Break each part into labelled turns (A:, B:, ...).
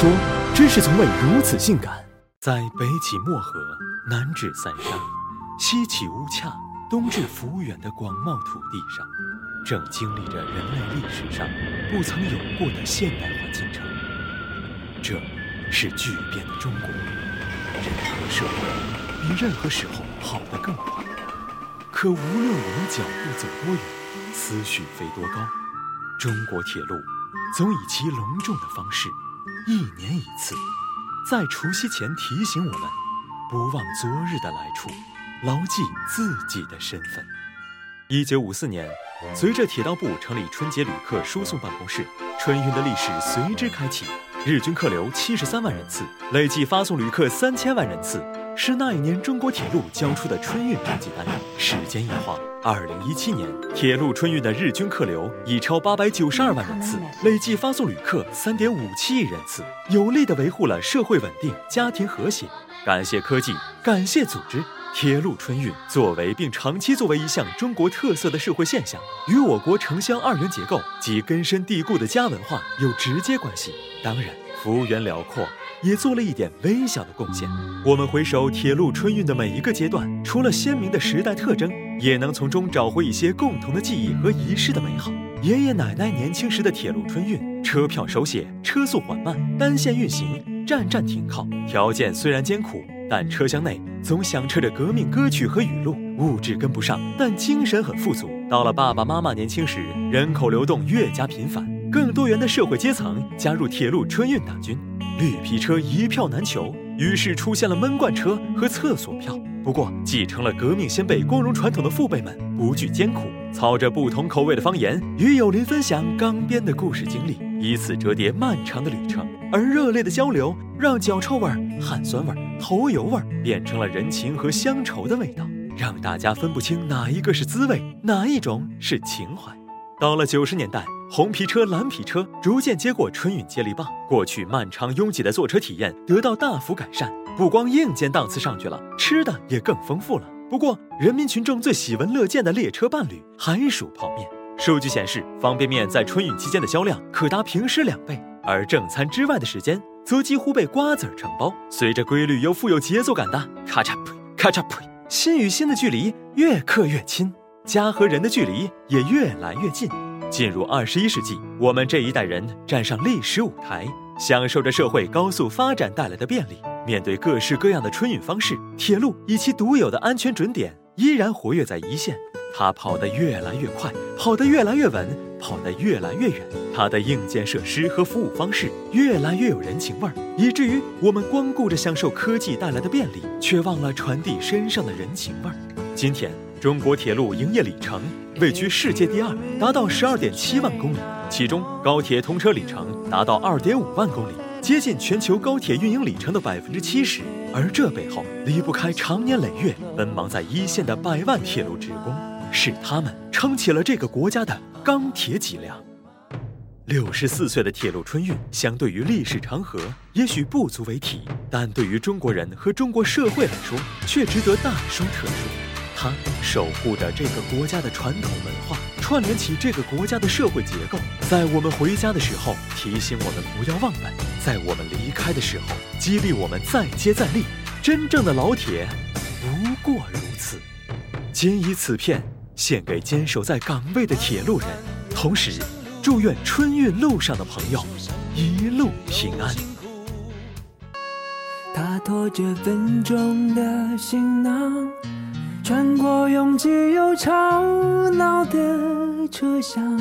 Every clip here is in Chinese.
A: 说，真是从未如此性感。在北起漠河，南至三沙，西起乌恰，东至抚远的广袤土地上，正经历着人类历史上不曾有过的现代化进程。这，是巨变的中国。人和社会比任何时候跑得更快。可无论我们脚步走多远，思绪飞多高，中国铁路总以其隆重的方式，一年一次。在除夕前提醒我们，不忘昨日的来处，牢记自己的身份。一九五四年，随着铁道部成立春节旅客输送办公室，春运的历史随之开启。日均客流七十三万人次，累计发送旅客三千万人次，是那一年中国铁路交出的春运成绩单。时间一晃，二零一七年，铁路春运的日均客流已超八百九十二万人次，累计发送旅客三点五七亿人次，有力地维护了社会稳定、家庭和谐。感谢科技，感谢组织。铁路春运作为并长期作为一项中国特色的社会现象，与我国城乡二元结构及根深蒂固的家文化有直接关系。当然，幅员辽阔也做了一点微小的贡献。我们回首铁路春运的每一个阶段，除了鲜明的时代特征，也能从中找回一些共同的记忆和遗失的美好。爷爷奶奶年轻时的铁路春运，车票手写，车速缓慢，单线运行，站站停靠，条件虽然艰苦。但车厢内总响彻着革命歌曲和语录，物质跟不上，但精神很富足。到了爸爸妈妈年轻时，人口流动越加频繁，更多元的社会阶层加入铁路春运大军，绿皮车一票难求，于是出现了闷罐车和厕所票。不过，继承了革命先辈光荣传统的父辈们不惧艰苦，操着不同口味的方言，与友邻分享刚编的故事经历，以此折叠漫长的旅程。而热烈的交流，让脚臭味、汗酸味、头油味儿变成了人情和乡愁的味道，让大家分不清哪一个是滋味，哪一种是情怀。到了九十年代，红皮车、蓝皮车逐渐接过春运接力棒，过去漫长拥挤的坐车体验得到大幅改善。不光硬件档次上去了，吃的也更丰富了。不过，人民群众最喜闻乐见的列车伴侣还属泡面。数据显示，方便面在春运期间的销量可达平时两倍。而正餐之外的时间，则几乎被瓜子儿承包。随着规律又富有节奏感的咔嚓呸，咔嚓呸，心与心的距离越刻越亲，家和人的距离也越来越近。进入二十一世纪，我们这一代人站上历史舞台，享受着社会高速发展带来的便利。面对各式各样的春运方式，铁路以其独有的安全准点，依然活跃在一线。它跑得越来越快，跑得越来越稳，跑得越来越远。它的硬件设施和服务方式越来越有人情味儿，以至于我们光顾着享受科技带来的便利，却忘了传递身上的人情味儿。今天，中国铁路营业里程位居世界第二，达到十二点七万公里，其中高铁通车里程达到二点五万公里，接近全球高铁运营里程的百分之七十。而这背后离不开长年累月奔忙在一线的百万铁路职工。是他们撑起了这个国家的钢铁脊梁。六十四岁的铁路春运，相对于历史长河，也许不足为提，但对于中国人和中国社会来说，却值得大说特说。它守护着这个国家的传统文化，串联起这个国家的社会结构，在我们回家的时候提醒我们不要忘本，在我们离开的时候激励我们再接再厉。真正的老铁，不过如此。仅以此片。献给坚守在岗位的铁路人，同时祝愿春运路上的朋友一路平安。
B: 他拖着笨重的行囊，穿过拥挤又吵闹的车厢，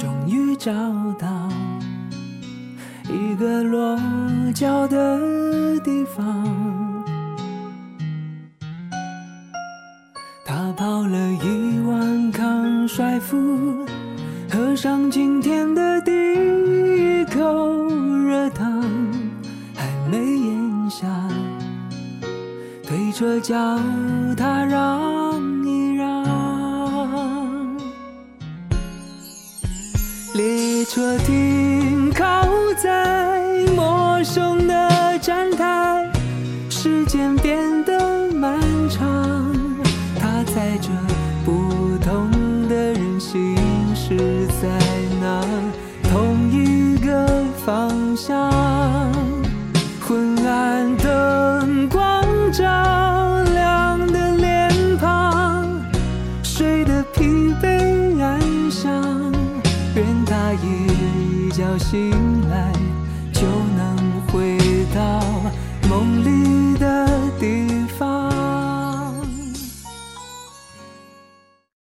B: 终于找到一个落脚的地方。泡了一碗抗衰服，喝上今天的第一口热汤，还没咽下，推车叫他让一让。列车停靠在陌生的站是在那同一个方向昏暗灯光照亮的脸庞睡得疲惫安详愿他一觉醒来就能回到梦里。